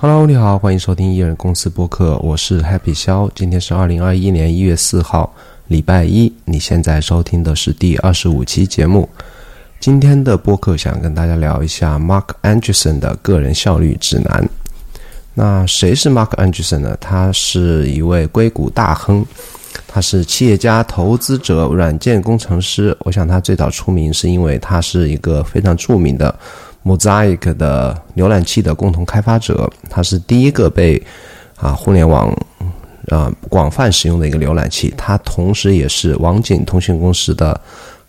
Hello，你好，欢迎收听艺人公司播客，我是 Happy 肖。今天是二零二一年一月四号，礼拜一。你现在收听的是第二十五期节目。今天的播客想跟大家聊一下 Mark Anderson 的个人效率指南。那谁是 Mark Anderson 呢？他是一位硅谷大亨，他是企业家、投资者、软件工程师。我想他最早出名是因为他是一个非常著名的。Mosaic 的浏览器的共同开发者，他是第一个被啊互联网啊广泛使用的一个浏览器。他同时也是网景通讯公司的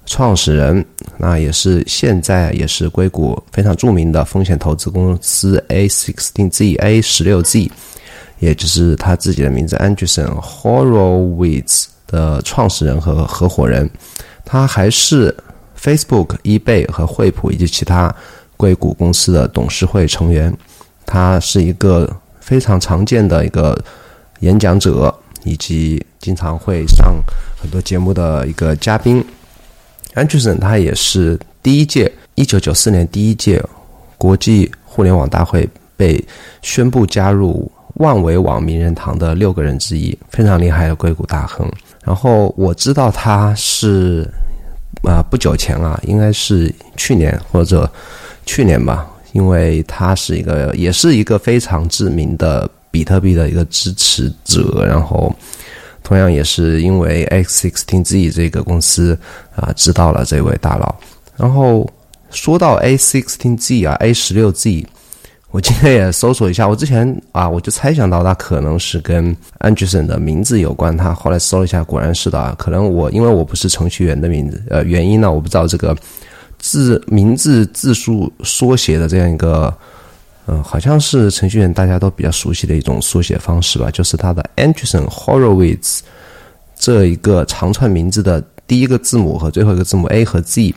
创始人，那也是现在也是硅谷非常著名的风险投资公司 A16Z A 十六 Z，也就是他自己的名字 Anderson Horowitz 的创始人和合伙人。他还是 Facebook、eBay 和惠普以及其他。硅谷公司的董事会成员，他是一个非常常见的一个演讲者，以及经常会上很多节目的一个嘉宾。Anderson 他也是第一届一九九四年第一届国际互联网大会被宣布加入万维网名人堂的六个人之一，非常厉害的硅谷大亨。然后我知道他是啊不久前啊，应该是去年或者。去年吧，因为他是一个，也是一个非常知名的比特币的一个支持者，然后同样也是因为 A16Z 这个公司啊知道了这位大佬。然后说到 A16Z 啊，A16Z，我今天也搜索一下，我之前啊我就猜想到他可能是跟 Anderson 的名字有关，他后来搜了一下，果然是的啊。可能我因为我不是程序员的名字，呃，原因呢我不知道这个。字名字字数缩写的这样一个，呃，好像是程序员大家都比较熟悉的一种缩写方式吧，就是它的 Anderson Horowitz 这一个长串名字的第一个字母和最后一个字母 A 和 Z，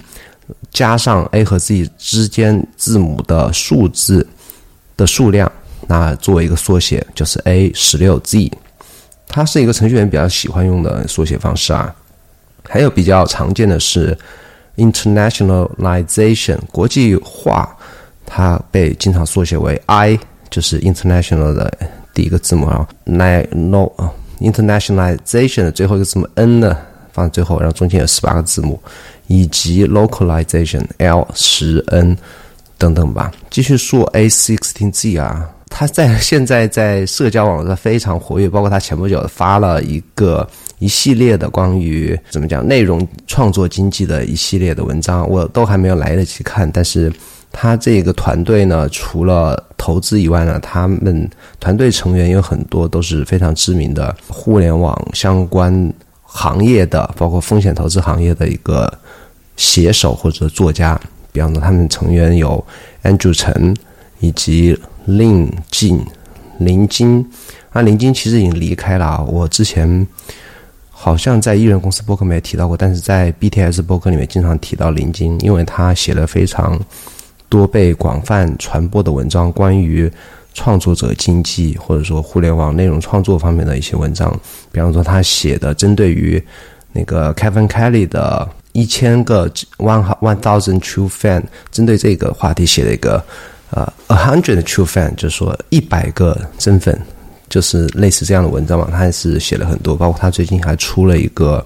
加上 A 和 Z 之间字母的数字的数量，那作为一个缩写就是 A 十六 Z，它是一个程序员比较喜欢用的缩写方式啊。还有比较常见的是。Internationalization 国际化，它被经常缩写为 I，就是 International 的第一个字母啊。n No 啊 Internationalization 的最后一个字母 N 呢，放在最后，然后中间有十八个字母，以及 Localization L 十 N 等等吧。继续说 A sixteen Z 啊。他在现在在社交网络上非常活跃，包括他前不久发了一个一系列的关于怎么讲内容创作经济的一系列的文章，我都还没有来得及看。但是他这个团队呢，除了投资以外呢，他们团队成员有很多都是非常知名的互联网相关行业的，包括风险投资行业的一个写手或者作家。比方说，他们成员有 Andrew 陈以及。令静，林晶，啊，林晶其实已经离开了。我之前好像在艺人公司播客没有提到过，但是在 BTS 播客里面经常提到林晶，因为他写了非常多被广泛传播的文章，关于创作者经济或者说互联网内容创作方面的一些文章。比方说，他写的针对于那个 Kevin Kelly 的一千个 One One Thousand True Fan，针对这个话题写了一个。呃，a hundred true fan，就是说一百个真粉，就是类似这样的文章嘛。他也是写了很多，包括他最近还出了一个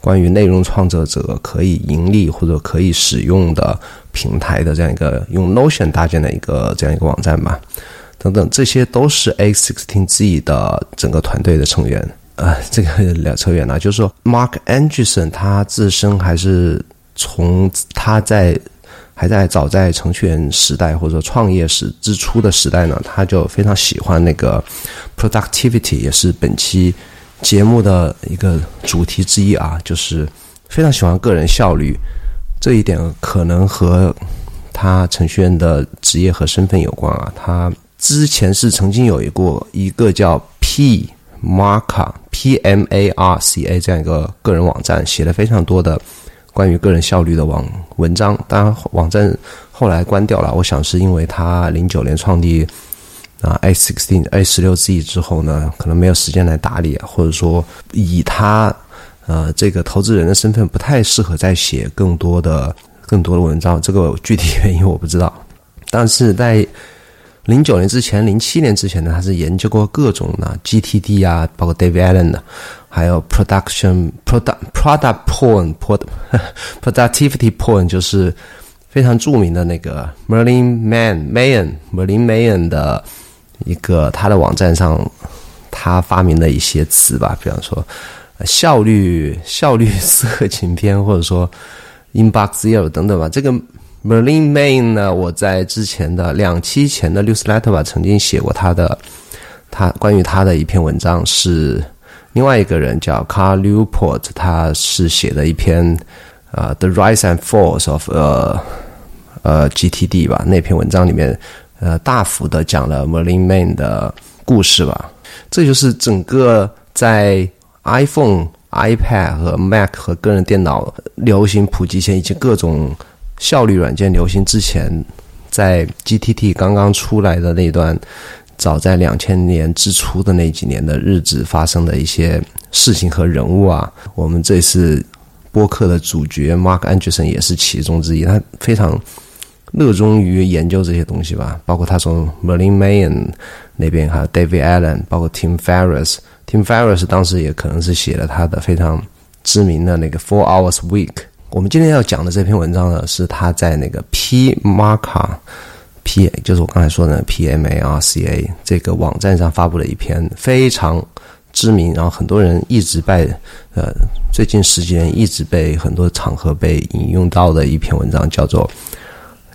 关于内容创作者可以盈利或者可以使用的平台的这样一个用 Notion 搭建的一个这样一个网站吧。等等，这些都是 A16Z 的整个团队的成员。呃，这个 聊扯远了，就是说 Mark Anderson 他自身还是从他在。还在早在程序员时代或者说创业时之初的时代呢，他就非常喜欢那个 productivity，也是本期节目的一个主题之一啊，就是非常喜欢个人效率。这一点可能和他程序员的职业和身份有关啊。他之前是曾经有一过一个叫 P Marca P M A R C A 这样一个个人网站，写了非常多的。关于个人效率的网文章，当然网站后来关掉了。我想是因为他零九年创立啊 A sixteen A 十六 Z 之后呢，可能没有时间来打理，或者说以他呃这个投资人的身份不太适合再写更多的更多的文章。这个具体原因我不知道。但是在零九年之前，零七年之前呢，他是研究过各种的 GTD 啊，包括 David Allen 的，还有 Production Product Product Porn Productivity Porn，就是非常著名的那个 Merlin Man Mayen Merlin Mayen 的一个他的网站上，他发明的一些词吧，比方说效率效率色情片，或者说 Inbox Zero 等等吧，这个。Merlin Main 呢？我在之前的两期前的 Newsletter 吧，曾经写过他的，他关于他的一篇文章，是另外一个人叫 Carl Newport，他是写的一篇呃 The Rise and Falls of 呃呃 GTD 吧，那篇文章里面呃大幅的讲了 Merlin Man 的故事吧。这就是整个在 iPhone、iPad 和 Mac 和个人电脑流行普及前，以及各种效率软件流行之前，在 GTT 刚刚出来的那段，早在两千年之初的那几年的日子发生的一些事情和人物啊，我们这次播客的主角 Mark Anderson 也是其中之一。他非常热衷于研究这些东西吧，包括他从 Marlin Mann 那边，还有 David Allen，包括 Tim Ferris。Tim Ferris 当时也可能是写了他的非常知名的那个 Four Hours Week。我们今天要讲的这篇文章呢，是他在那个 P Marka P，就是我刚才说的 P M A R C A 这个网站上发布了一篇非常知名，然后很多人一直被呃最近十几年一直被很多场合被引用到的一篇文章，叫做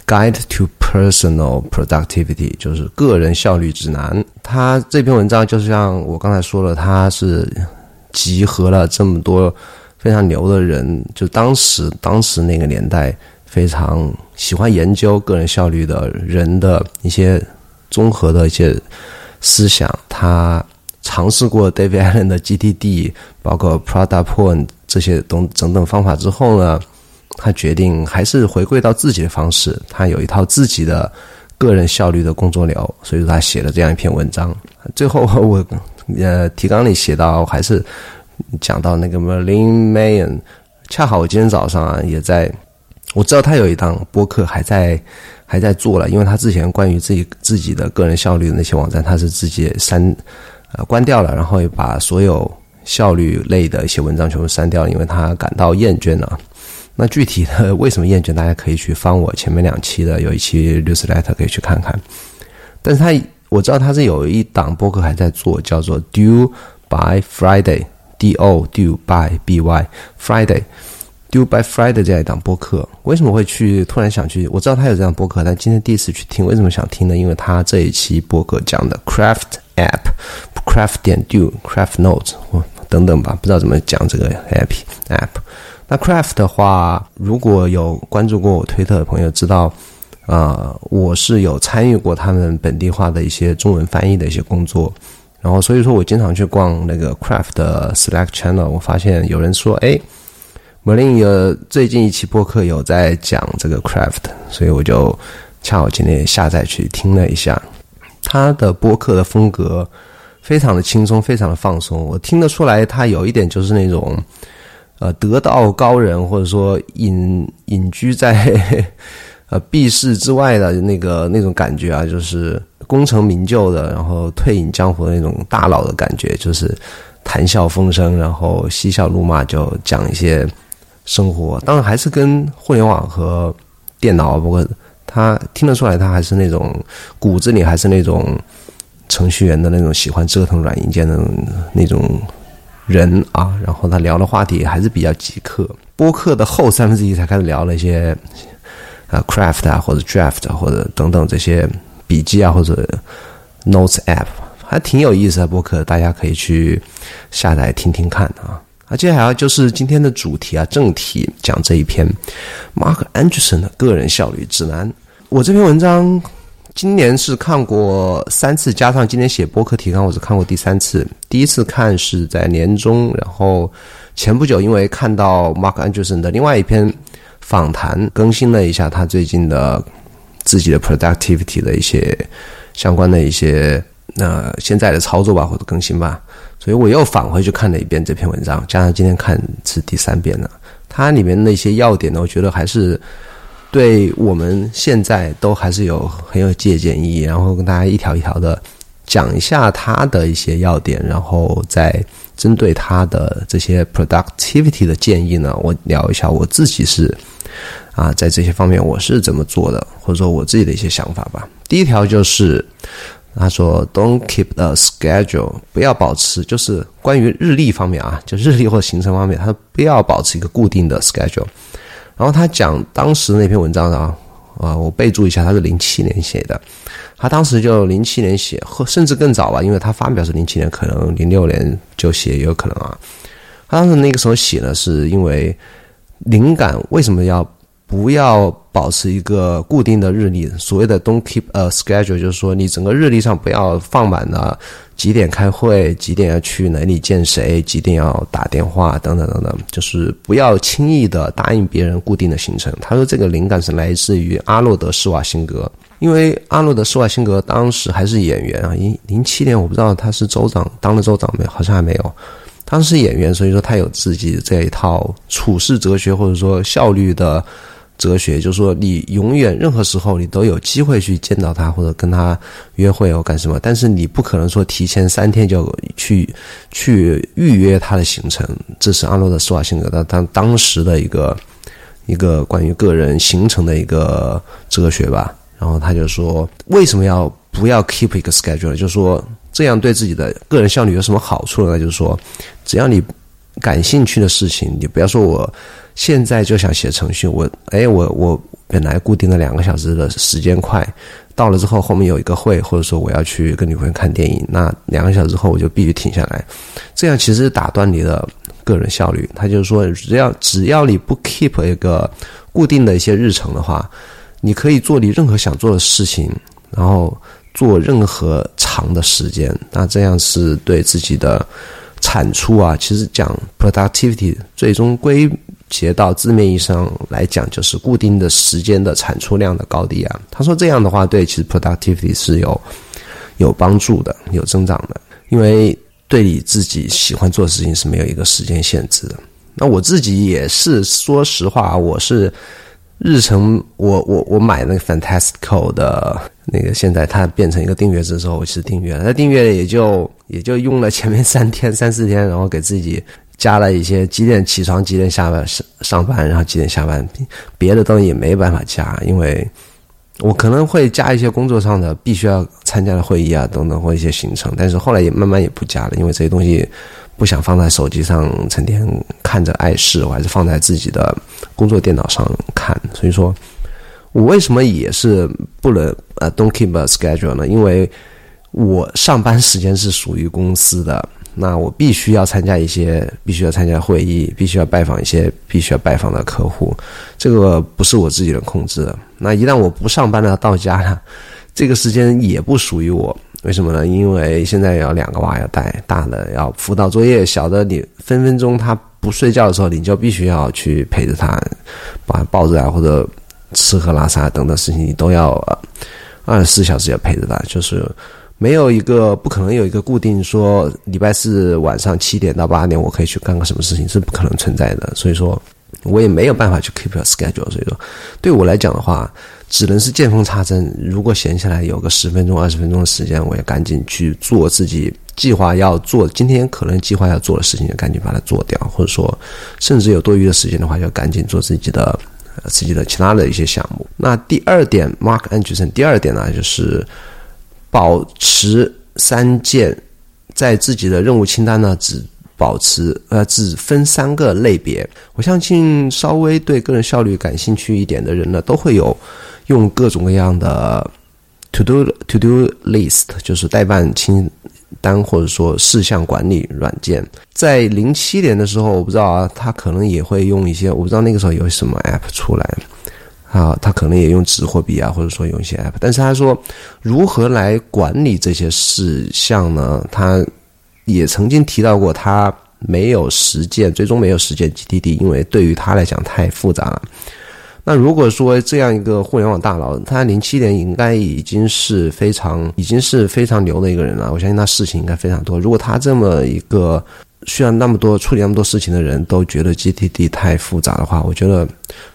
《Guide to Personal Productivity》，就是个人效率指南。它这篇文章就是像我刚才说了，它是集合了这么多。非常牛的人，就当时当时那个年代非常喜欢研究个人效率的人的一些综合的一些思想。他尝试过 David Allen 的 GTD，包括 Prada Point 这些等等等方法之后呢，他决定还是回归到自己的方式。他有一套自己的个人效率的工作流，所以说他写了这样一篇文章。最后我呃提纲里写到还是。讲到那个 Merlin Mayen，恰好我今天早上啊也在，我知道他有一档播客还在还在做了，因为他之前关于自己自己的个人效率的那些网站，他是自己删呃关掉了，然后也把所有效率类的一些文章全部删掉了，因为他感到厌倦了。那具体的为什么厌倦，大家可以去翻我前面两期的有一期 newsletter 可以去看看。但是他我知道他是有一档播客还在做，叫做 Due by Friday。D O Do by B Y Friday Do by Friday 这样一档播客，为什么会去突然想去？我知道他有这样播客，但今天第一次去听，为什么想听呢？因为他这一期播客讲的 Craft App，Craft 点 Do Craft Notes 等等吧，不知道怎么讲这个 App App。那 Craft 的话，如果有关注过我推特的朋友知道，呃，我是有参与过他们本地化的一些中文翻译的一些工作。然后，所以说我经常去逛那个 Craft 的 Slack channel，我发现有人说，哎，Merlin 有最近一期播客有在讲这个 Craft，所以我就恰好今天下载去听了一下。他的播客的风格非常的轻松，非常的放松，我听得出来他有一点就是那种，呃，得道高人或者说隐隐居在 呃避世之外的那个那种感觉啊，就是。功成名就的，然后退隐江湖的那种大佬的感觉，就是谈笑风生，然后嬉笑怒骂，就讲一些生活。当然，还是跟互联网和电脑，不过他听得出来，他还是那种骨子里还是那种程序员的那种喜欢折腾软硬件的那种人啊。然后他聊的话题还是比较极客。播客的后三分之一才开始聊了一些啊，craft 啊，或者 draft 或者等等这些。笔记啊，或者 Notes App 还挺有意思的播客，大家可以去下载听听看啊。啊，接下来就是今天的主题啊，正题讲这一篇 Mark Anderson 的个人效率指南。我这篇文章今年是看过三次，加上今天写博客提纲，我是看过第三次。第一次看是在年中，然后前不久因为看到 Mark Anderson 的另外一篇访谈，更新了一下他最近的。自己的 productivity 的一些相关的一些那现在的操作吧，或者更新吧，所以我又返回去看了一遍这篇文章，加上今天看是第三遍了。它里面那些要点呢，我觉得还是对我们现在都还是有很有借鉴意义。然后跟大家一条一条的讲一下他的一些要点，然后再针对他的这些 productivity 的建议呢，我聊一下我自己是啊，在这些方面我是怎么做的，或者说我自己的一些想法吧。第一条就是。他说：“Don't keep a schedule，不要保持，就是关于日历方面啊，就日历或者行程方面，他不要保持一个固定的 schedule。然后他讲当时那篇文章啊，啊，我备注一下，他是零七年写的，他当时就零七年写，或甚至更早吧，因为他发表是零七年，可能零六年就写也有可能啊。他当时那个时候写呢，是因为灵感为什么要？”不要保持一个固定的日历，所谓的 “don't keep a schedule”，就是说你整个日历上不要放满了几点开会、几点要去哪里见谁、几点要打电话等等等等，就是不要轻易的答应别人固定的行程。他说这个灵感是来自于阿诺德施瓦辛格，因为阿诺德施瓦辛格当时还是演员啊，零零七年我不知道他是州长当了州长没有，好像还没有。当时演员，所以说他有自己这一套处事哲学或者说效率的。哲学就是说，你永远任何时候你都有机会去见到他或者跟他约会或干什么，但是你不可能说提前三天就去去预约他的行程。这是阿诺德施瓦辛格的当当时的一个一个关于个人行程的一个哲学吧。然后他就说，为什么要不要 keep 一个 schedule？就是说，这样对自己的个人效率有什么好处呢？就是说，只要你感兴趣的事情，你不要说我。现在就想写程序，我哎，我我本来固定的两个小时的时间块，到了之后后面有一个会，或者说我要去跟女朋友看电影，那两个小时后我就必须停下来，这样其实打断你的个人效率。他就是说，只要只要你不 keep 一个固定的一些日程的话，你可以做你任何想做的事情，然后做任何长的时间，那这样是对自己的产出啊，其实讲 productivity 最终归。结到字面意义上来讲，就是固定的时间的产出量的高低啊。他说这样的话，对其实 productivity 是有有帮助的，有增长的，因为对你自己喜欢做的事情是没有一个时间限制的。那我自己也是，说实话，我是日程，我我我买那个 Fantastico 的那个，现在它变成一个订阅制之后，我其实订阅了，那订阅也就也就用了前面三天三四天，然后给自己。加了一些几点起床，几点下班上上班，然后几点下班，别的东西也没办法加，因为我可能会加一些工作上的必须要参加的会议啊等等或一些行程，但是后来也慢慢也不加了，因为这些东西不想放在手机上成天看着碍事，我还是放在自己的工作电脑上看。所以说，我为什么也是不能呃 don't keep a schedule 呢？因为我上班时间是属于公司的。那我必须要参加一些，必须要参加会议，必须要拜访一些必须要拜访的客户，这个不是我自己能控制的。那一旦我不上班了，到家了，这个时间也不属于我。为什么呢？因为现在要两个娃要带，大的要辅导作业，小的你分分钟他不睡觉的时候，你就必须要去陪着他，把他抱着啊，或者吃喝拉撒等等事情，你都要二十四小时要陪着他，就是。没有一个不可能有一个固定说礼拜四晚上七点到八点我可以去干个什么事情是不可能存在的，所以说我也没有办法去 keep a schedule。所以说对我来讲的话，只能是见缝插针。如果闲下来有个十分钟、二十分钟的时间，我也赶紧去做自己计划要做今天可能计划要做的事情，就赶紧把它做掉。或者说，甚至有多余的时间的话，就赶紧做自己的自己的其他的一些项目。那第二点，Mark Anderson，第二点呢就是。保持三件，在自己的任务清单呢，只保持呃，只分三个类别。我相信稍微对个人效率感兴趣一点的人呢，都会有用各种各样的 to do to do list，就是代办清单或者说事项管理软件。在零七年的时候，我不知道啊，他可能也会用一些，我不知道那个时候有什么 app 出来。啊，他可能也用纸或笔啊，或者说用一些 app，但是他说如何来管理这些事项呢？他也曾经提到过，他没有实践，最终没有实践 GTD，因为对于他来讲太复杂了。那如果说这样一个互联网大佬，他零七年应该已经是非常已经是非常牛的一个人了，我相信他事情应该非常多。如果他这么一个需要那么多处理那么多事情的人都觉得 GTD 太复杂的话，我觉得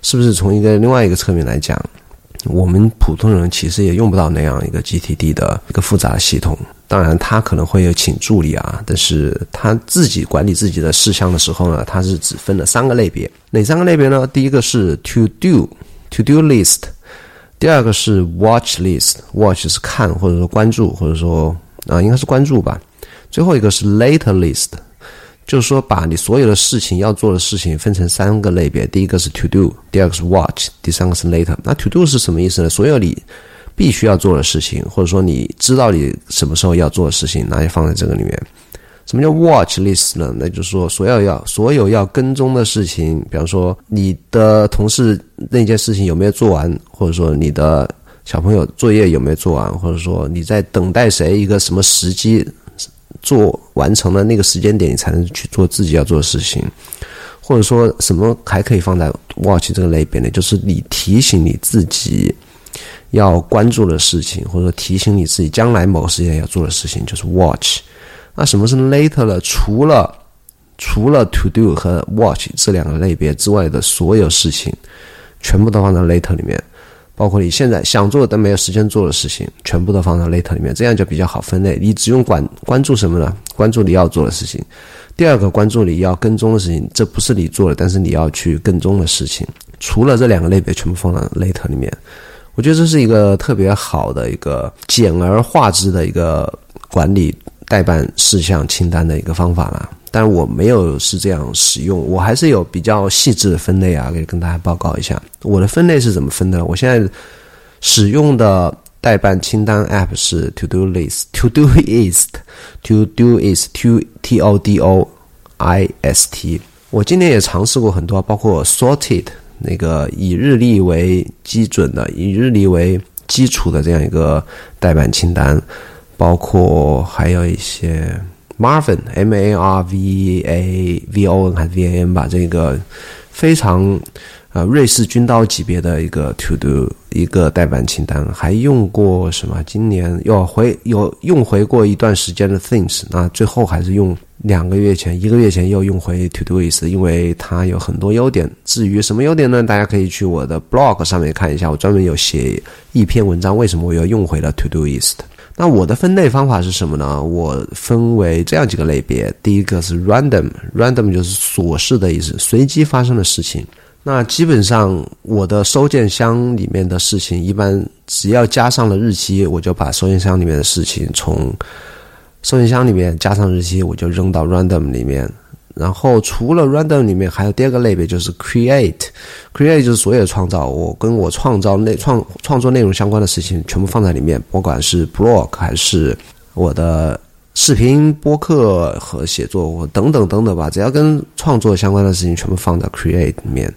是不是从一个另外一个侧面来讲，我们普通人其实也用不到那样一个 GTD 的一个复杂的系统。当然，他可能会有请助理啊，但是他自己管理自己的事项的时候呢，他是只分了三个类别。哪三个类别呢？第一个是 To Do To Do List，第二个是 Watch List，Watch 是看或者说关注或者说啊应该是关注吧。最后一个是 Later List。就是说，把你所有的事情要做的事情分成三个类别，第一个是 to do，第二个是 watch，第三个是 later。那 to do 是什么意思呢？所有你必须要做的事情，或者说你知道你什么时候要做的事情，那就放在这个里面。什么叫 watch list 呢？那就是说，所有要所有要跟踪的事情，比方说你的同事那件事情有没有做完，或者说你的小朋友作业有没有做完，或者说你在等待谁一个什么时机。做完成了那个时间点，你才能去做自己要做的事情，或者说什么还可以放在 watch 这个类别呢？就是你提醒你自己要关注的事情，或者说提醒你自己将来某时间要做的事情，就是 watch。那什么是 later 呢？除了除了 to do 和 watch 这两个类别之外的所有事情，全部都放在 later 里面。包括你现在想做但没有时间做的事情，全部都放到 later 里面，这样就比较好分类。你只用管关注什么呢？关注你要做的事情。第二个，关注你要跟踪的事情，这不是你做的，但是你要去跟踪的事情。除了这两个类别，全部放到 later 里面。我觉得这是一个特别好的一个简而化之的一个管理代办事项清单的一个方法了。但是我没有是这样使用，我还是有比较细致的分类啊，可以跟大家报告一下。我的分类是怎么分的？我现在使用的代办清单 App 是 To Do List，To Do Ist，To Do Is To T O D O I S T。我今年也尝试过很多，包括 Sorted 那个以日历为基准的、以日历为基础的这样一个代办清单，包括还有一些。Marvin M A R V A V O N 还是 V A N 吧，这个非常呃瑞士军刀级别的一个 To Do 一个代办清单，还用过什么？今年又回有用回过一段时间的 Things，那最后还是用两个月前一个月前又用回 To Do List，因为它有很多优点。至于什么优点呢？大家可以去我的 Blog 上面看一下，我专门有写一篇文章，为什么我要用回了 To Do List。那我的分类方法是什么呢？我分为这样几个类别。第一个是 random，random 就是琐事的意思，随机发生的事情。那基本上我的收件箱里面的事情，一般只要加上了日期，我就把收件箱里面的事情从收件箱里面加上日期，我就扔到 random 里面。然后除了 random 里面，还有第二个类别就是 create，create 就是所有的创造，我跟我创造内创创作内容相关的事情全部放在里面，不管是 blog 还是我的视频播客和写作，我等等等等吧，只要跟创作相关的事情全部放在 create 里面。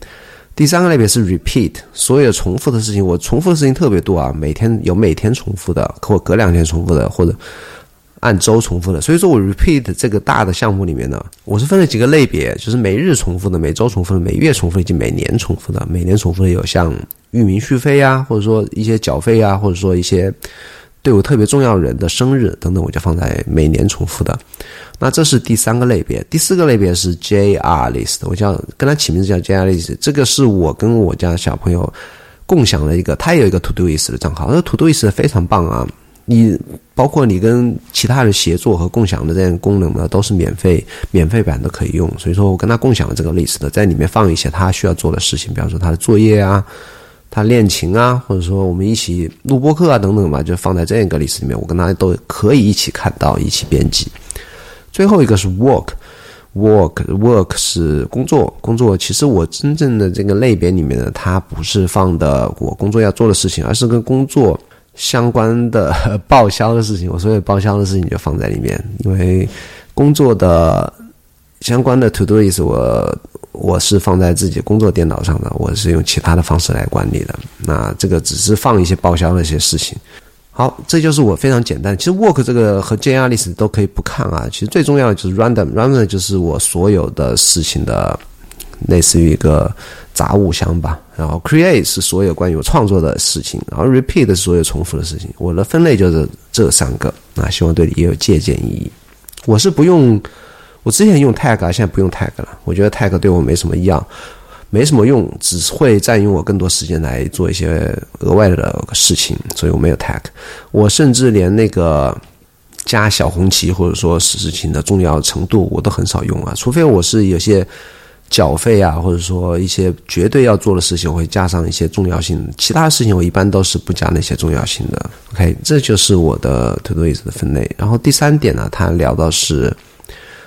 第三个类别是 repeat，所有重复的事情，我重复的事情特别多啊，每天有每天重复的，或隔两天重复的，或者。按周重复的，所以说我 repeat 这个大的项目里面呢，我是分了几个类别，就是每日重复的、每周重复的、每月重复以及每年重复的。每年重复的有像域名续费啊，或者说一些缴费啊，或者说一些对我特别重要人的生日等等，我就放在每年重复的。那这是第三个类别，第四个类别是 JR list，我叫跟他起名字叫 JR list，这个是我跟我家小朋友共享的一个，他有一个 To Do i s 的账号，那 Todoist 非常棒啊。你包括你跟其他人协作和共享的这样功能呢，都是免费免费版都可以用。所以说我跟他共享了这个 list 的，在里面放一些他需要做的事情，比方说他的作业啊，他练琴啊，或者说我们一起录播课啊等等吧，就放在这样一个 list 里面，我跟他都可以一起看到，一起编辑。最后一个是 work，work，work 是工作，工作。其实我真正的这个类别里面呢，它不是放的我工作要做的事情，而是跟工作。相关的 报销的事情，我所有报销的事情就放在里面，因为工作的相关的 to do list 我我是放在自己工作电脑上的，我是用其他的方式来管理的。那这个只是放一些报销的一些事情。好，这就是我非常简单。其实 work 这个和 JR list 都可以不看啊。其实最重要的就是 random，random 就是我所有的事情的类似于一个。杂物箱吧，然后 create 是所有关于我创作的事情，然后 repeat 是所有重复的事情。我的分类就是这三个，那希望对你也有借鉴意义。我是不用我之前用 tag，现在不用 tag 了。我觉得 tag 对我没什么一样，没什么用，只会占用我更多时间来做一些额外的事情，所以我没有 tag。我甚至连那个加小红旗或者说事情的重要程度，我都很少用啊，除非我是有些。缴费啊，或者说一些绝对要做的事情，我会加上一些重要性。其他事情我一般都是不加那些重要性的。OK，这就是我的 todoist 的分类。然后第三点呢，他聊到是，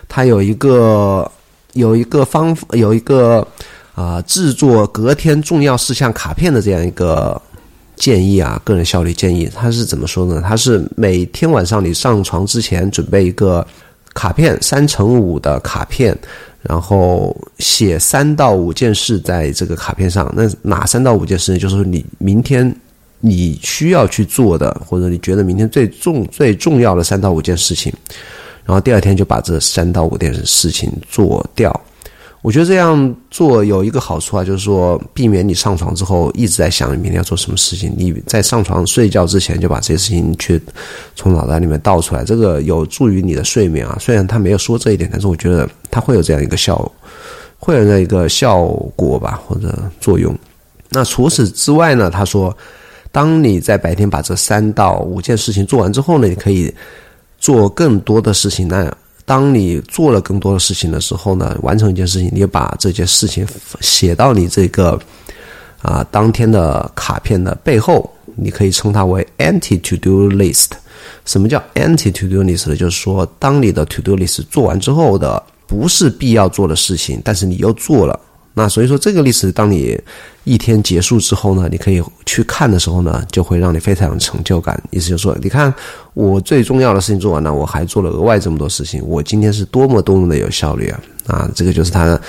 他有一个有一个方有一个啊制作隔天重要事项卡片的这样一个建议啊，个人效率建议。他是怎么说呢？他是每天晚上你上床之前准备一个卡片，三乘五的卡片。然后写三到五件事在这个卡片上，那哪三到五件事呢？就是你明天你需要去做的，或者你觉得明天最重最重要的三到五件事情，然后第二天就把这三到五件事情做掉。我觉得这样做有一个好处啊，就是说避免你上床之后一直在想你明天要做什么事情。你在上床睡觉之前就把这些事情去从脑袋里面倒出来，这个有助于你的睡眠啊。虽然他没有说这一点，但是我觉得他会有这样一个效，会有这样一个效果吧，或者作用。那除此之外呢？他说，当你在白天把这三到五件事情做完之后呢，你可以做更多的事情。那当你做了更多的事情的时候呢，完成一件事情，你把这件事情写到你这个啊当天的卡片的背后，你可以称它为 anti to do list。什么叫 anti to do list？就是说，当你的 to do list 做完之后的不是必要做的事情，但是你又做了。那所以说，这个历史当你一天结束之后呢，你可以去看的时候呢，就会让你非常有成就感。意思就是说，你看我最重要的事情做完了，我还做了额外这么多事情，我今天是多么多么的有效率啊！啊，这个就是他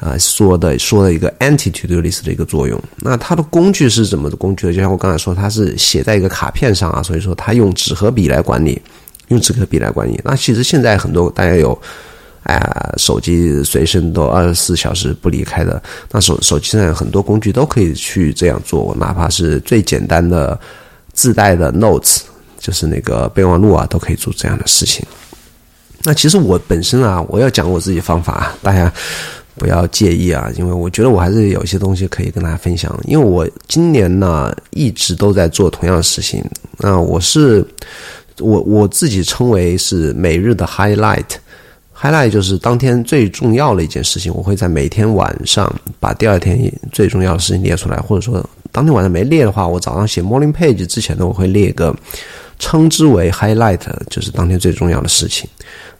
啊说的说的一个 anti to do list 的一个作用。那它的工具是怎么的工具呢？就像我刚才说，它是写在一个卡片上啊，所以说它用纸和笔来管理，用纸和笔来管理。那其实现在很多大家有。啊，手机随身都二十四小时不离开的，那手手机上有很多工具都可以去这样做，哪怕是最简单的自带的 Notes，就是那个备忘录啊，都可以做这样的事情。那其实我本身啊，我要讲我自己方法，大家不要介意啊，因为我觉得我还是有一些东西可以跟大家分享。因为我今年呢一直都在做同样的事情，那我是我我自己称为是每日的 Highlight。Highlight 就是当天最重要的一件事情，我会在每天晚上把第二天最重要的事情列出来，或者说当天晚上没列的话，我早上写 morning page 之前呢，我会列一个称之为 highlight，就是当天最重要的事情。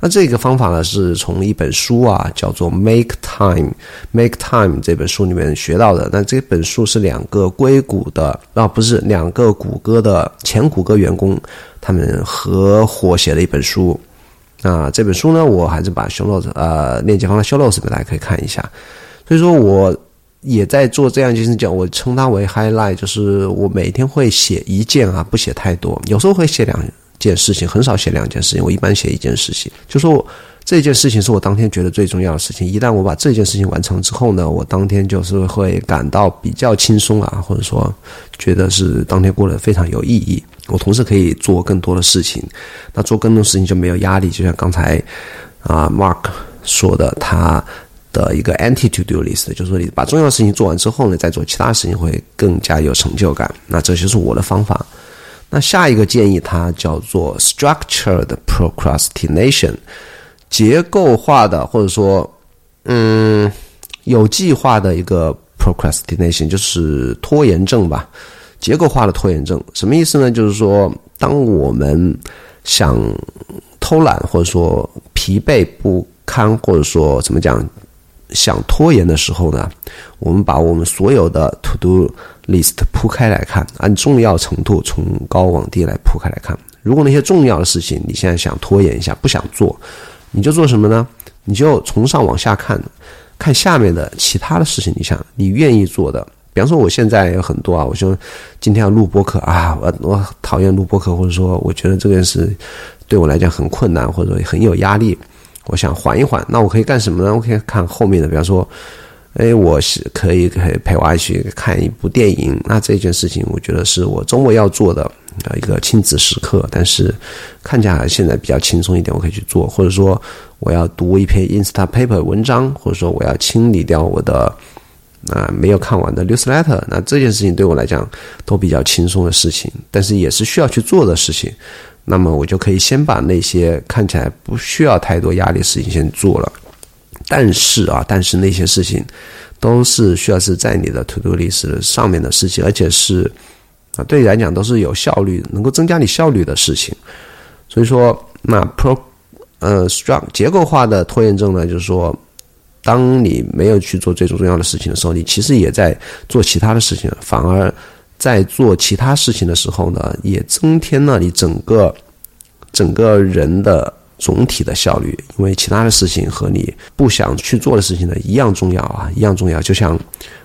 那这个方法呢，是从一本书啊，叫做 Make Time Make Time 这本书里面学到的。那这本书是两个硅谷的啊，不是两个谷歌的前谷歌员工他们合伙写的一本书。那这本书呢，我还是把 show notes 呃链接放在 show notes 里面，大家可以看一下。所以说，我也在做这样一件事情，我称它为 highlight，就是我每天会写一件啊，不写太多，有时候会写两件事情，很少写两件事情，我一般写一件事情，就说我。这件事情是我当天觉得最重要的事情。一旦我把这件事情完成之后呢，我当天就是会感到比较轻松啊，或者说觉得是当天过得非常有意义。我同时可以做更多的事情，那做更多事情就没有压力。就像刚才啊，Mark 说的，他的一个 anti to do list，就是说你把重要的事情做完之后呢，再做其他事情会更加有成就感。那这就是我的方法。那下一个建议，它叫做 structured procrastination。结构化的，或者说，嗯，有计划的一个 procrastination，就是拖延症吧。结构化的拖延症什么意思呢？就是说，当我们想偷懒，或者说疲惫不堪，或者说怎么讲，想拖延的时候呢，我们把我们所有的 to do list 铺开来看，按重要程度从高往低来铺开来看。如果那些重要的事情你现在想拖延一下，不想做。你就做什么呢？你就从上往下看，看下面的其他的事情。你想，你愿意做的，比方说，我现在有很多啊，我说今天要录播客啊，我我讨厌录播客，或者说我觉得这件事对我来讲很困难，或者说很有压力，我想缓一缓。那我可以干什么呢？我可以看后面的，比方说，哎，我是可以可以陪我一起看一部电影。那这件事情，我觉得是我周末要做的。啊一个亲子时刻，但是看起来现在比较轻松一点，我可以去做，或者说我要读一篇 Instapaper 文章，或者说我要清理掉我的啊没有看完的 newsletter，那这件事情对我来讲都比较轻松的事情，但是也是需要去做的事情。那么我就可以先把那些看起来不需要太多压力的事情先做了。但是啊，但是那些事情都是需要是在你的 to do list 上面的事情，而且是啊，对你来讲都是有效率、能够增加你效率的事情。所以说，那 pro 呃 strong 结构化的拖延症呢，就是说，当你没有去做最重要的事情的时候，你其实也在做其他的事情，反而在做其他事情的时候呢，也增添了你整个整个人的。总体的效率，因为其他的事情和你不想去做的事情呢一样重要啊，一样重要。就像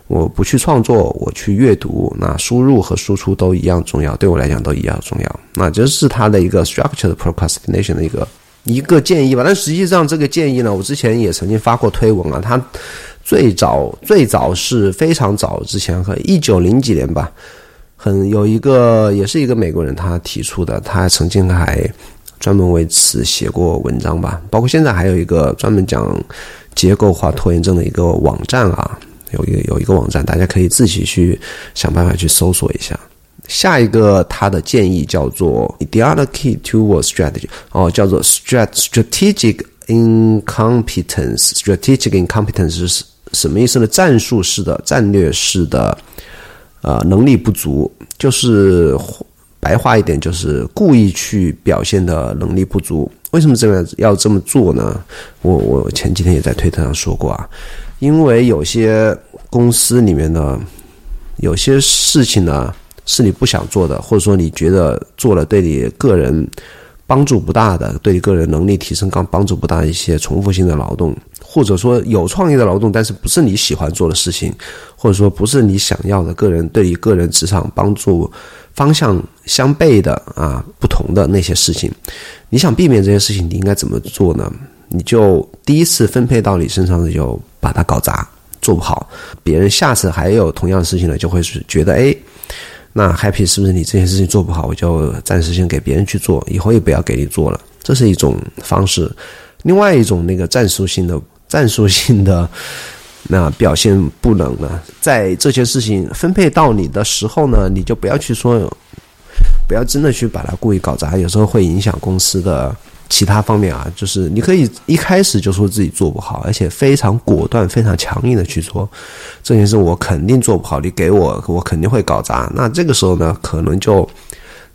我不去创作，我去阅读，那输入和输出都一样重要，对我来讲都一样重要。那这是它的一个 structured procrastination 的一个一个建议吧。但实际上这个建议呢，我之前也曾经发过推文啊。他最早最早是非常早之前，和一九零几年吧，很有一个也是一个美国人他提出的，他曾经还。专门为此写过文章吧，包括现在还有一个专门讲结构化拖延症的一个网站啊，有一个有一个网站，大家可以自己去想办法去搜索一下。下一个他的建议叫做 The other key to a strategy，哦，叫做 “strategic incompetence。strategic incompetence 是什么意思呢？战术式的、战略式的，呃，能力不足，就是。白话一点就是故意去表现的能力不足。为什么这样要这么做呢？我我前几天也在推特上说过啊，因为有些公司里面呢，有些事情呢是你不想做的，或者说你觉得做了对你个人帮助不大的，对你个人能力提升刚帮助不大一些重复性的劳动，或者说有创意的劳动，但是不是你喜欢做的事情，或者说不是你想要的个人对你个人职场帮助。方向相悖的啊，不同的那些事情，你想避免这些事情，你应该怎么做呢？你就第一次分配到你身上的就把它搞砸，做不好，别人下次还有同样的事情呢，就会是觉得哎，那 happy 是不是你这件事情做不好，我就暂时先给别人去做，以后也不要给你做了，这是一种方式。另外一种那个战术性的战术性的。那表现不能呢，在这些事情分配到你的时候呢，你就不要去说，不要真的去把它故意搞砸，有时候会影响公司的其他方面啊。就是你可以一开始就说自己做不好，而且非常果断、非常强硬的去说这件事，我肯定做不好，你给我，我肯定会搞砸。那这个时候呢，可能就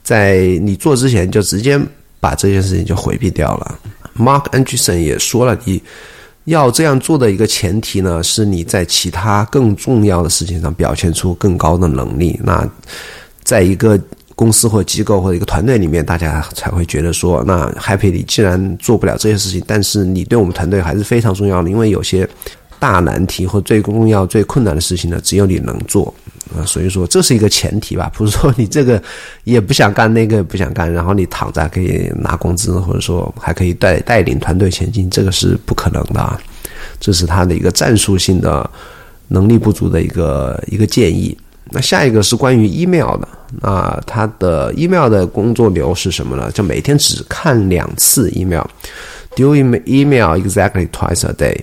在你做之前就直接把这件事情就回避掉了。Mark Anderson 也说了，你。要这样做的一个前提呢，是你在其他更重要的事情上表现出更高的能力。那在一个公司或机构或者一个团队里面，大家才会觉得说，那 Happy 你既然做不了这些事情，但是你对我们团队还是非常重要的，因为有些大难题或最重要、最困难的事情呢，只有你能做。啊，所以说这是一个前提吧，不是说你这个也不想干，那个也不想干，然后你躺着可以拿工资，或者说还可以带带领团队前进，这个是不可能的啊。这是他的一个战术性的能力不足的一个一个建议。那下一个是关于 email 的，那他的 email 的工作流是什么呢？就每天只看两次 email，do email exactly twice a day。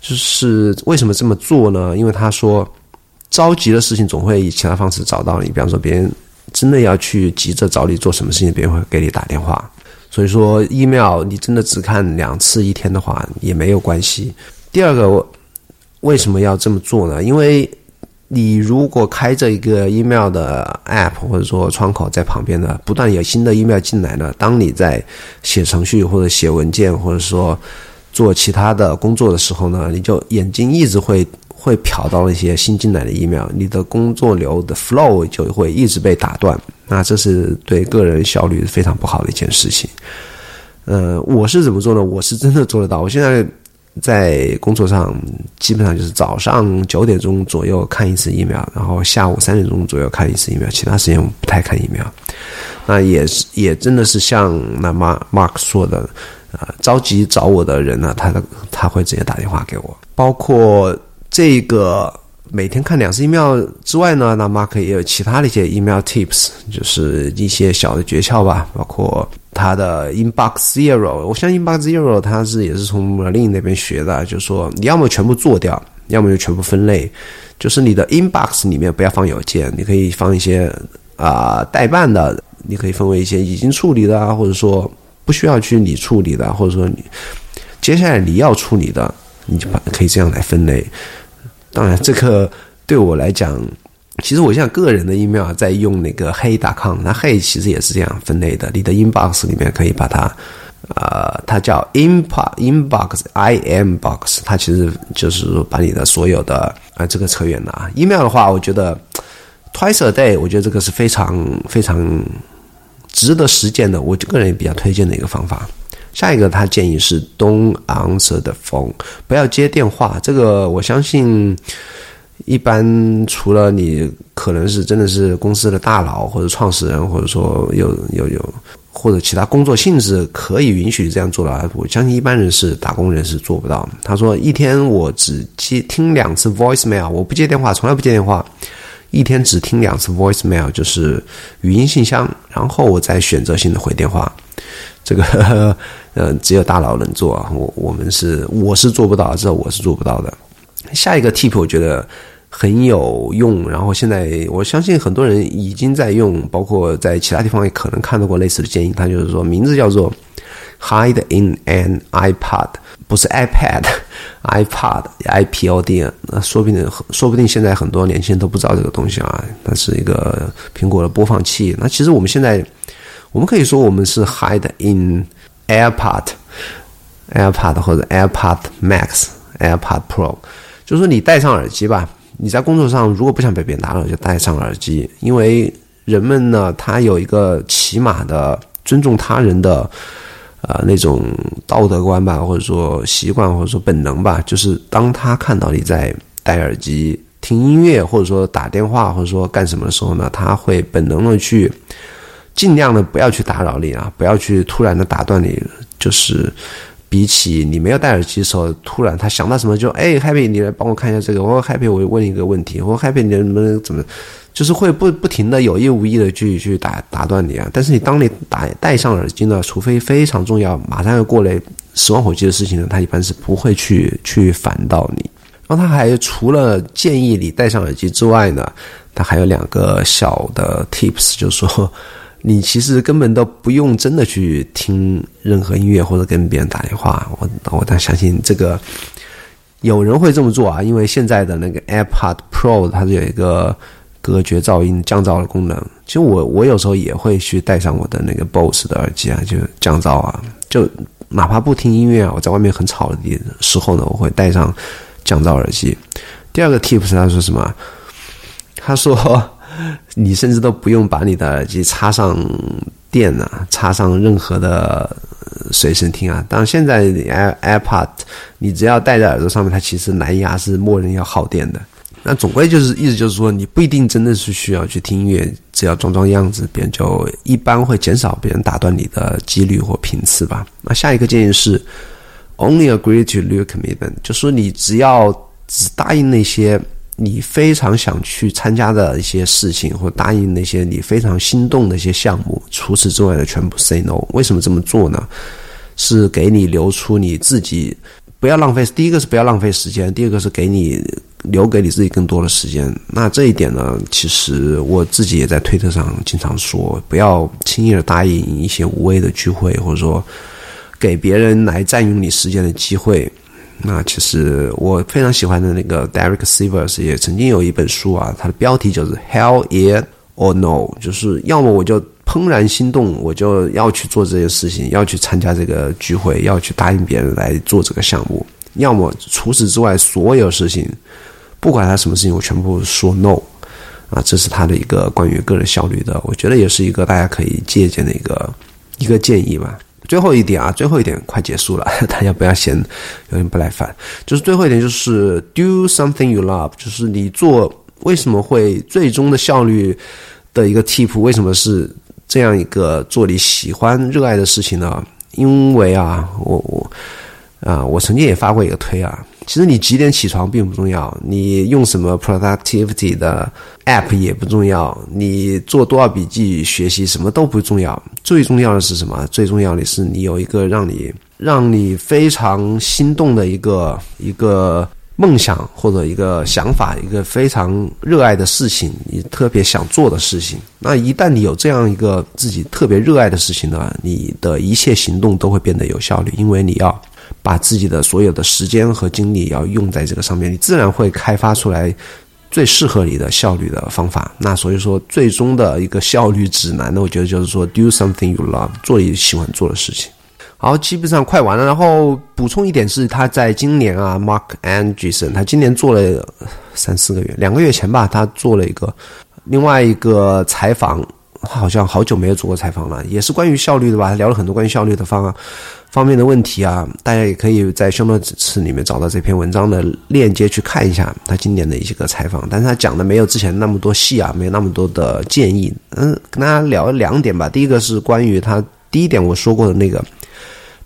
就是为什么这么做呢？因为他说。着急的事情总会以其他方式找到你，比方说别人真的要去急着找你做什么事情，别人会给你打电话。所以说，email 你真的只看两次一天的话也没有关系。第二个，为什么要这么做呢？因为你如果开着一个 email 的 app 或者说窗口在旁边的，不断有新的 email 进来呢，当你在写程序或者写文件或者说做其他的工作的时候呢，你就眼睛一直会。会瞟到那些新进来的 email，你的工作流的 flow 就会一直被打断，那这是对个人效率非常不好的一件事情。呃，我是怎么做呢？我是真的做得到。我现在在工作上基本上就是早上九点钟左右看一次疫苗然后下午三点钟左右看一次疫苗其他时间我不太看疫苗。那也是也真的是像那 Mark Mark 说的，啊，着急找我的人呢，他的他会直接打电话给我，包括。这个每天看两次 email 之外呢，那 Mark 也有其他的一些 email tips，就是一些小的诀窍吧，包括他的 Inbox Zero。我相信 Inbox Zero 他是也是从 Merlin 那边学的，就是说你要么全部做掉，要么就全部分类。就是你的 Inbox 里面不要放邮件，你可以放一些啊代办的，你可以分为一些已经处理的啊，或者说不需要去你处理的，或者说你接下来你要处理的，你就把可以这样来分类。当然，这个对我来讲，其实我现在个人的 email 在用那个黑 .com，那 hey 其实也是这样分类的。你的 inbox 里面可以把它，呃，它叫 inbox inbox i m box，它其实就是说把你的所有的啊，这个扯远了啊。email 的话，我觉得 twice a day，我觉得这个是非常非常值得实践的，我个人也比较推荐的一个方法。下一个，他建议是 Don't answer the phone，不要接电话。这个我相信，一般除了你可能是真的是公司的大佬或者创始人，或者说有有有或者其他工作性质可以允许这样做的，我相信一般人是打工人是做不到。他说，一天我只接听两次 voicemail，我不接电话，从来不接电话。一天只听两次 voicemail，就是语音信箱，然后我再选择性的回电话。这个 呃，只有大佬能做啊，我我们是我是做不到，至少我是做不到的。下一个 tip 我觉得很有用，然后现在我相信很多人已经在用，包括在其他地方也可能看到过类似的建议。它就是说，名字叫做 hide in an iPad，不是 iPad，iPad，I P O D，那说不定说不定现在很多年轻人都不知道这个东西啊，它是一个苹果的播放器。那其实我们现在。我们可以说，我们是 hide in AirPod、AirPod 或者 AirPod Max、AirPod Pro，就是说你戴上耳机吧。你在工作上如果不想被别人打扰，就戴上耳机。因为人们呢，他有一个起码的尊重他人的呃那种道德观吧，或者说习惯，或者说本能吧。就是当他看到你在戴耳机听音乐，或者说打电话，或者说干什么的时候呢，他会本能的去。尽量的不要去打扰你啊，不要去突然的打断你。就是比起你没有戴耳机的时候，突然他想到什么就哎，Happy，你来帮我看一下这个。我说 Happy，我问一个问题。我说 Happy，你能不能怎么？就是会不不停的有意无意的去去打打断你啊。但是你当你打戴上耳机呢，除非非常重要，马上要过来死亡火急的事情呢，他一般是不会去去烦到你。然后他还除了建议你戴上耳机之外呢，他还有两个小的 Tips，就是说。你其实根本都不用真的去听任何音乐或者跟别人打电话，我我但相信这个有人会这么做啊，因为现在的那个 AirPod Pro 它是有一个隔绝噪音降噪的功能。其实我我有时候也会去戴上我的那个 BOSS 的耳机啊，就降噪啊，就哪怕不听音乐啊，我在外面很吵的时候呢，我会戴上降噪耳机。第二个 Tips 他说什么？他说。你甚至都不用把你的耳机插上电啊，插上任何的随身听啊。当然，现在 Air AirPod，你只要戴在耳朵上面，它其实蓝牙是默认要耗电的。那总归就是意思就是说，你不一定真的是需要去听音乐，只要装装样子，别人就一般会减少别人打断你的几率或频次吧。那下一个建议是，Only agree to new commitment，就说你只要只答应那些。你非常想去参加的一些事情，或答应那些你非常心动的一些项目，除此之外的全部 say no。为什么这么做呢？是给你留出你自己不要浪费。第一个是不要浪费时间，第二个是给你留给你自己更多的时间。那这一点呢，其实我自己也在推特上经常说，不要轻易的答应一些无谓的聚会，或者说给别人来占用你时间的机会。那其实我非常喜欢的那个 Derek Sivers 也曾经有一本书啊，它的标题就是 Hell Yeah or No，就是要么我就怦然心动，我就要去做这件事情，要去参加这个聚会，要去答应别人来做这个项目；要么除此之外所有事情，不管他什么事情，我全部说 No。啊，这是他的一个关于个人效率的，我觉得也是一个大家可以借鉴的一个一个建议吧。最后一点啊，最后一点快结束了，大家不要嫌有点不耐烦。就是最后一点，就是 do something you love，就是你做为什么会最终的效率的一个 tip，为什么是这样一个做你喜欢热爱的事情呢？因为啊，我我啊，我曾经也发过一个推啊。其实你几点起床并不重要，你用什么 productivity 的 app 也不重要，你做多少笔记学习什么都不重要。最重要的是什么？最重要的是你有一个让你让你非常心动的一个一个梦想或者一个想法，一个非常热爱的事情，你特别想做的事情。那一旦你有这样一个自己特别热爱的事情呢，你的一切行动都会变得有效率，因为你要。把自己的所有的时间和精力要用在这个上面，你自然会开发出来最适合你的效率的方法。那所以说，最终的一个效率指南呢，我觉得就是说，do something you love，做你喜欢做的事情。好，基本上快完了。然后补充一点是，他在今年啊，Mark Andreessen，他今年做了三四个月，两个月前吧，他做了一个另外一个采访，好像好久没有做过采访了，也是关于效率的吧，聊了很多关于效率的方案。方面的问题啊，大家也可以在修诺词里面找到这篇文章的链接去看一下他今年的一些个采访，但是他讲的没有之前那么多细啊，没有那么多的建议。嗯，跟大家聊两点吧。第一个是关于他第一点我说过的那个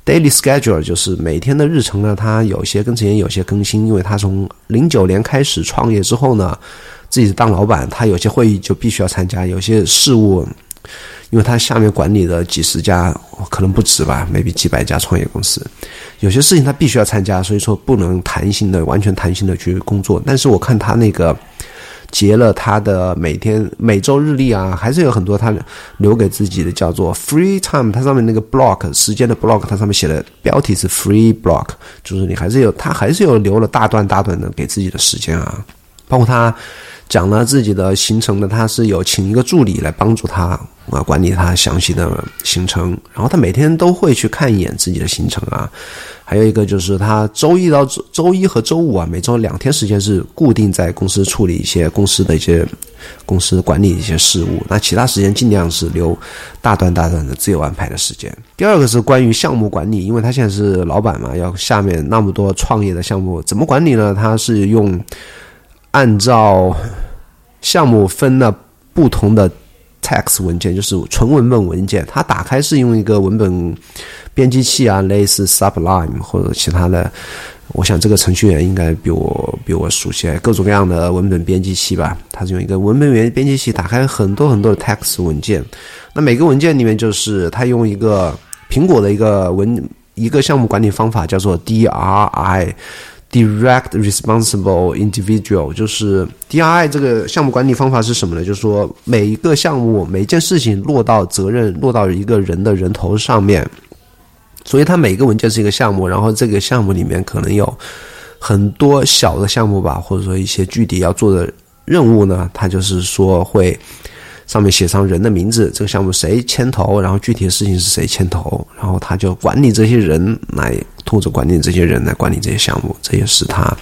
daily schedule，就是每天的日程呢，他有些跟之前有些更新，因为他从零九年开始创业之后呢，自己当老板，他有些会议就必须要参加，有些事务。因为他下面管理的几十家，可能不止吧，maybe 几百家创业公司，有些事情他必须要参加，所以说不能弹性的、完全弹性的去工作。但是我看他那个结了他的每天、每周日历啊，还是有很多他留给自己的叫做 free time。它上面那个 block 时间的 block，它上面写的标题是 free block，就是你还是有他还是有留了大段大段的给自己的时间啊，包括他。讲了自己的行程呢，他是有请一个助理来帮助他啊管理他详细的行程，然后他每天都会去看一眼自己的行程啊。还有一个就是他周一到周周一和周五啊，每周两天时间是固定在公司处理一些公司的一些公司管理一些事务，那其他时间尽量是留大段大段的自由安排的时间。第二个是关于项目管理，因为他现在是老板嘛，要下面那么多创业的项目怎么管理呢？他是用。按照项目分了不同的 text 文件，就是纯文本文件。它打开是用一个文本编辑器啊，类似 Sublime 或者其他的。我想这个程序员应该比我比我熟悉各种各样的文本编辑器吧。它是用一个文本编编辑器打开很多很多的 text 文件。那每个文件里面就是它用一个苹果的一个文一个项目管理方法，叫做 DRI。Direct responsible individual 就是 DRI 这个项目管理方法是什么呢？就是说每一个项目每一件事情落到责任落到一个人的人头上面，所以它每一个文件是一个项目，然后这个项目里面可能有很多小的项目吧，或者说一些具体要做的任务呢，它就是说会。上面写上人的名字，这个项目谁牵头，然后具体的事情是谁牵头，然后他就管理这些人来，通过管理这些人来管理这些项目，这也是他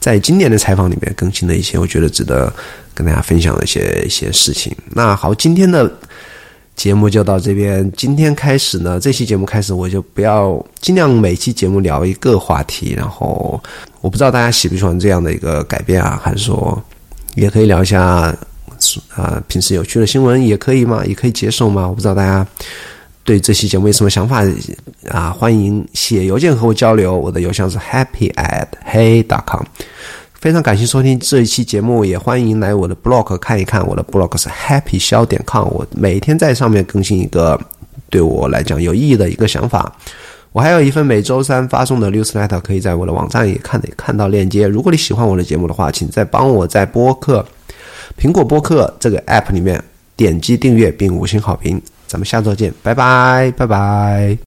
在今年的采访里面更新的一些，我觉得值得跟大家分享的一些一些事情。那好，今天的节目就到这边。今天开始呢，这期节目开始我就不要尽量每期节目聊一个话题，然后我不知道大家喜不喜欢这样的一个改变啊，还是说也可以聊一下。啊，平时有趣的新闻也可以吗？也可以接受吗？我不知道大家对这期节目有什么想法啊？欢迎写邮件和我交流，我的邮箱是 happy at hey dot com。非常感谢收听这一期节目，也欢迎来我的 blog 看一看，我的 blog 是 happy 消点 com。我每天在上面更新一个对我来讲有意义的一个想法。我还有一份每周三发送的 newsletter，可以在我的网站也看看到链接。如果你喜欢我的节目的话，请再帮我在播客。苹果播客这个 App 里面点击订阅并五星好评，咱们下周见，拜拜，拜拜。